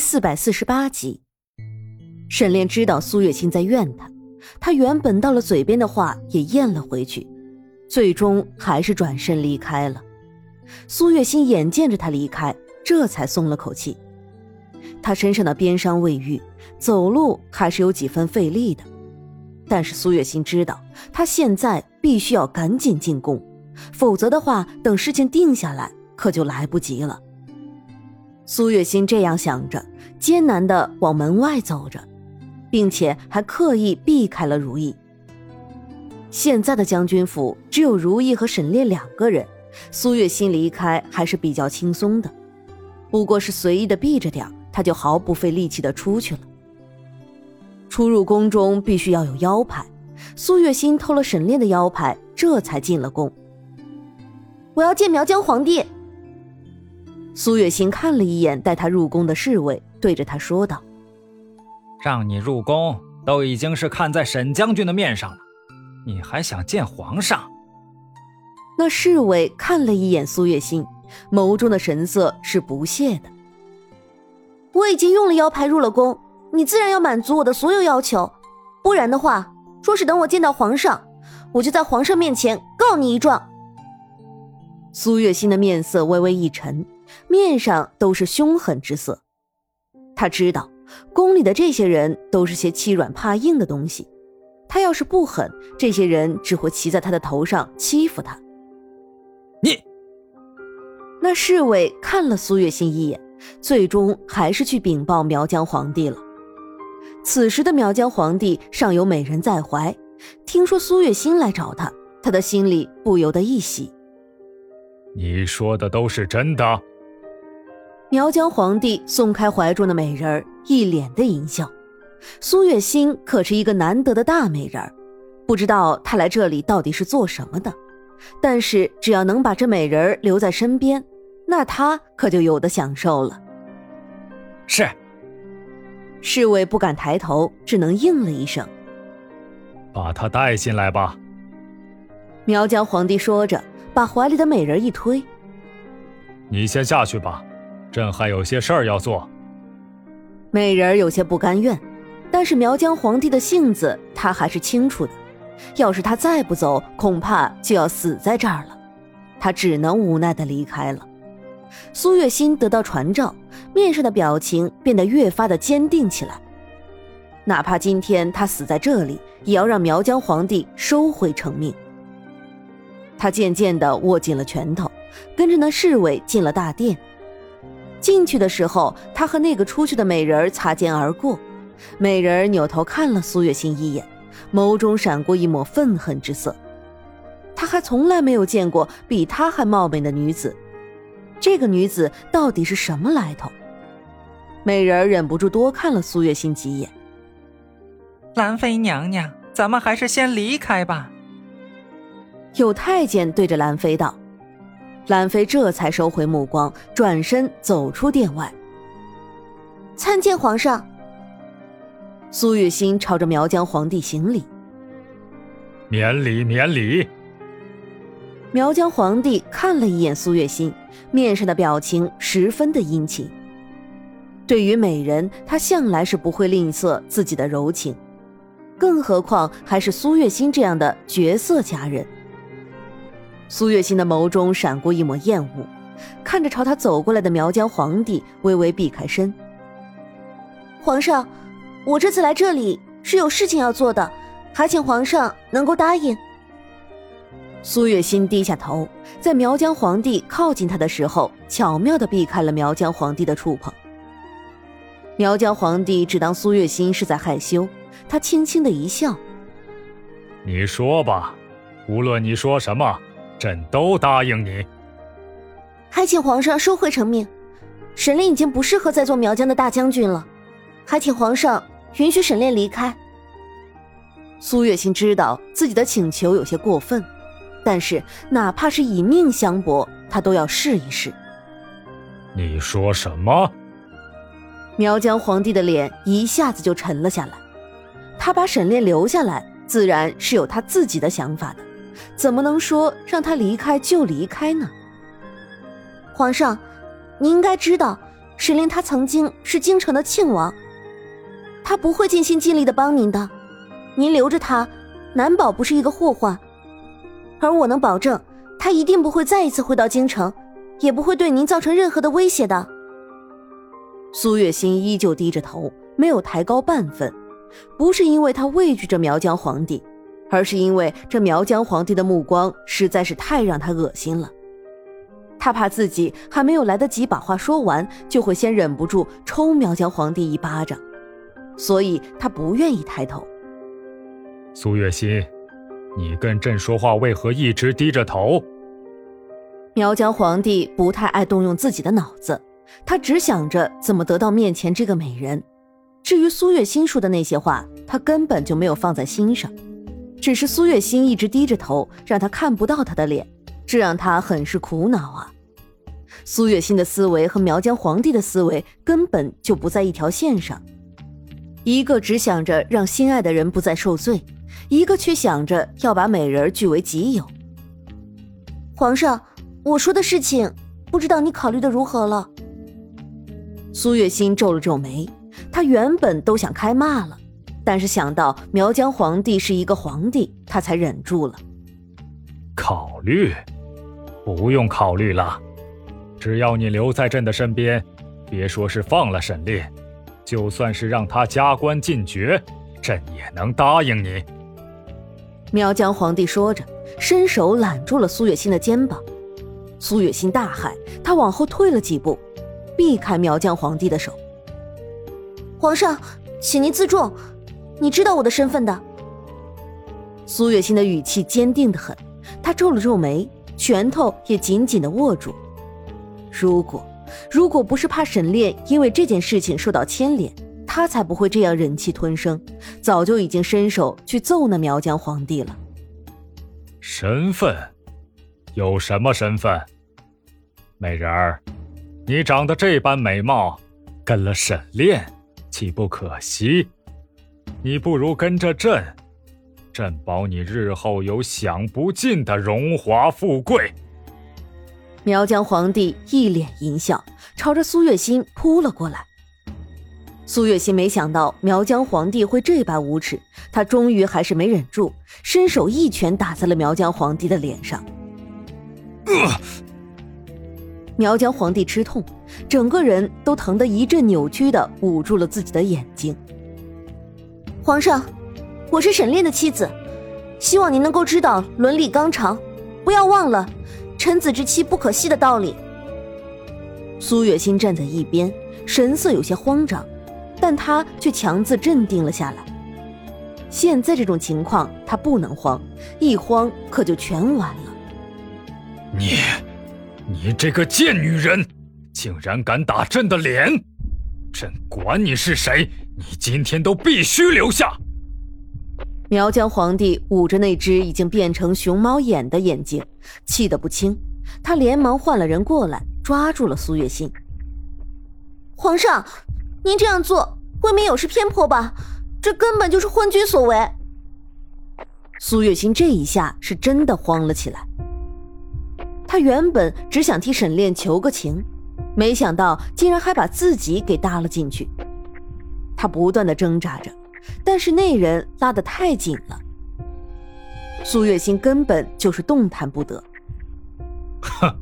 四百四十八集，沈炼知道苏月心在怨他，他原本到了嘴边的话也咽了回去，最终还是转身离开了。苏月心眼见着他离开，这才松了口气。他身上的鞭伤未愈，走路还是有几分费力的，但是苏月心知道，他现在必须要赶紧进宫，否则的话，等事情定下来，可就来不及了。苏月心这样想着，艰难的往门外走着，并且还刻意避开了如意。现在的将军府只有如意和沈炼两个人，苏月心离开还是比较轻松的，不过是随意的避着点他就毫不费力气的出去了。出入宫中必须要有腰牌，苏月心偷了沈炼的腰牌，这才进了宫。我要见苗疆皇帝。苏月心看了一眼带他入宫的侍卫，对着他说道：“让你入宫，都已经是看在沈将军的面上了，你还想见皇上？”那侍卫看了一眼苏月心，眸中的神色是不屑的。“我已经用了腰牌入了宫，你自然要满足我的所有要求，不然的话，若是等我见到皇上，我就在皇上面前告你一状。”苏月心的面色微微一沉。面上都是凶狠之色，他知道宫里的这些人都是些欺软怕硬的东西，他要是不狠，这些人只会骑在他的头上欺负他。你，那侍卫看了苏月心一眼，最终还是去禀报苗疆皇帝了。此时的苗疆皇帝尚有美人在怀，听说苏月心来找他，他的心里不由得一喜。你说的都是真的？苗疆皇帝松开怀中的美人儿，一脸的淫笑。苏月心可是一个难得的大美人儿，不知道他来这里到底是做什么的。但是只要能把这美人儿留在身边，那他可就有的享受了。是。侍卫不敢抬头，只能应了一声：“把他带进来吧。”苗疆皇帝说着，把怀里的美人一推：“你先下去吧。”朕还有些事儿要做。美人有些不甘愿，但是苗疆皇帝的性子他还是清楚的。要是他再不走，恐怕就要死在这儿了。他只能无奈的离开了。苏月心得到传召，面上的表情变得越发的坚定起来。哪怕今天他死在这里，也要让苗疆皇帝收回成命。他渐渐的握紧了拳头，跟着那侍卫进了大殿。进去的时候，他和那个出去的美人擦肩而过，美人扭头看了苏月心一眼，眸中闪过一抹愤恨之色。他还从来没有见过比他还貌美的女子，这个女子到底是什么来头？美人忍不住多看了苏月心几眼。兰妃娘娘，咱们还是先离开吧。有太监对着兰妃道。兰妃这才收回目光，转身走出殿外。参见皇上。苏月心朝着苗疆皇帝行礼。免礼，免礼。苗疆皇帝看了一眼苏月心，面上的表情十分的殷勤。对于美人，他向来是不会吝啬自己的柔情，更何况还是苏月心这样的绝色佳人。苏月心的眸中闪过一抹厌恶，看着朝他走过来的苗疆皇帝，微微避开身。皇上，我这次来这里是有事情要做的，还请皇上能够答应。苏月心低下头，在苗疆皇帝靠近他的时候，巧妙的避开了苗疆皇帝的触碰。苗疆皇帝只当苏月心是在害羞，他轻轻的一笑：“你说吧，无论你说什么。”朕都答应你，还请皇上收回成命。沈炼已经不适合再做苗疆的大将军了，还请皇上允许沈炼离开。苏月心知道自己的请求有些过分，但是哪怕是以命相搏，他都要试一试。你说什么？苗疆皇帝的脸一下子就沉了下来。他把沈炼留下来，自然是有他自己的想法的。怎么能说让他离开就离开呢？皇上，你应该知道，沈炼他曾经是京城的庆王，他不会尽心尽力的帮您的。您留着他，难保不是一个祸患。而我能保证，他一定不会再一次回到京城，也不会对您造成任何的威胁的。苏月心依旧低着头，没有抬高半分，不是因为他畏惧着苗疆皇帝，而是因为这苗疆皇帝的目光实在是太让他恶心了。他怕自己还没有来得及把话说完，就会先忍不住抽苗疆皇帝一巴掌，所以他不愿意抬头。苏月心，你跟朕说话为何一直低着头？苗疆皇帝不太爱动用自己的脑子，他只想着怎么得到面前这个美人。至于苏月心说的那些话，他根本就没有放在心上，只是苏月心一直低着头，让他看不到他的脸。这让他很是苦恼啊！苏月心的思维和苗疆皇帝的思维根本就不在一条线上，一个只想着让心爱的人不再受罪，一个却想着要把美人据为己有。皇上，我说的事情，不知道你考虑的如何了？苏月心皱了皱眉，他原本都想开骂了，但是想到苗疆皇帝是一个皇帝，他才忍住了。考虑。不用考虑了，只要你留在朕的身边，别说是放了沈烈，就算是让他加官进爵，朕也能答应你。苗疆皇帝说着，伸手揽住了苏月心的肩膀。苏月心大骇，他往后退了几步，避开苗疆皇帝的手。皇上，请您自重，你知道我的身份的。苏月心的语气坚定的很，他皱了皱眉。拳头也紧紧的握住。如果，如果不是怕沈炼因为这件事情受到牵连，他才不会这样忍气吞声，早就已经伸手去揍那苗疆皇帝了。身份？有什么身份？美人儿，你长得这般美貌，跟了沈炼，岂不可惜？你不如跟着朕。朕保你日后有享不尽的荣华富贵。苗疆皇帝一脸淫笑，朝着苏月心扑了过来。苏月心没想到苗疆皇帝会这般无耻，他终于还是没忍住，伸手一拳打在了苗疆皇帝的脸上。呃苗疆皇帝吃痛，整个人都疼得一阵扭曲的捂住了自己的眼睛。皇上。我是沈炼的妻子，希望您能够知道伦理纲常，不要忘了臣子之妻不可欺的道理。苏月心站在一边，神色有些慌张，但他却强自镇定了下来。现在这种情况，他不能慌，一慌可就全完了。你，你这个贱女人，竟然敢打朕的脸！朕管你是谁，你今天都必须留下。苗疆皇帝捂着那只已经变成熊猫眼的眼睛，气得不轻。他连忙换了人过来，抓住了苏月心。皇上，您这样做未免有失偏颇吧？这根本就是昏君所为。苏月心这一下是真的慌了起来。他原本只想替沈炼求个情，没想到竟然还把自己给搭了进去。他不断的挣扎着。但是那人拉得太紧了，苏月心根本就是动弹不得。哼，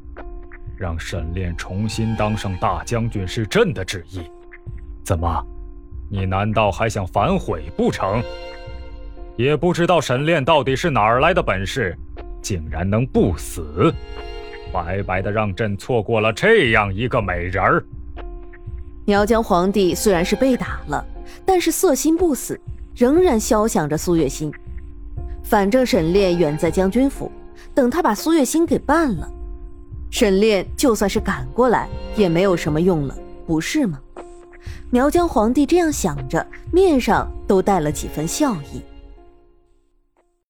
让沈炼重新当上大将军是朕的旨意，怎么，你难道还想反悔不成？也不知道沈炼到底是哪儿来的本事，竟然能不死，白白的让朕错过了这样一个美人儿。苗疆皇帝虽然是被打了。但是色心不死，仍然肖想着苏月心。反正沈炼远在将军府，等他把苏月心给办了，沈炼就算是赶过来也没有什么用了，不是吗？苗疆皇帝这样想着，面上都带了几分笑意。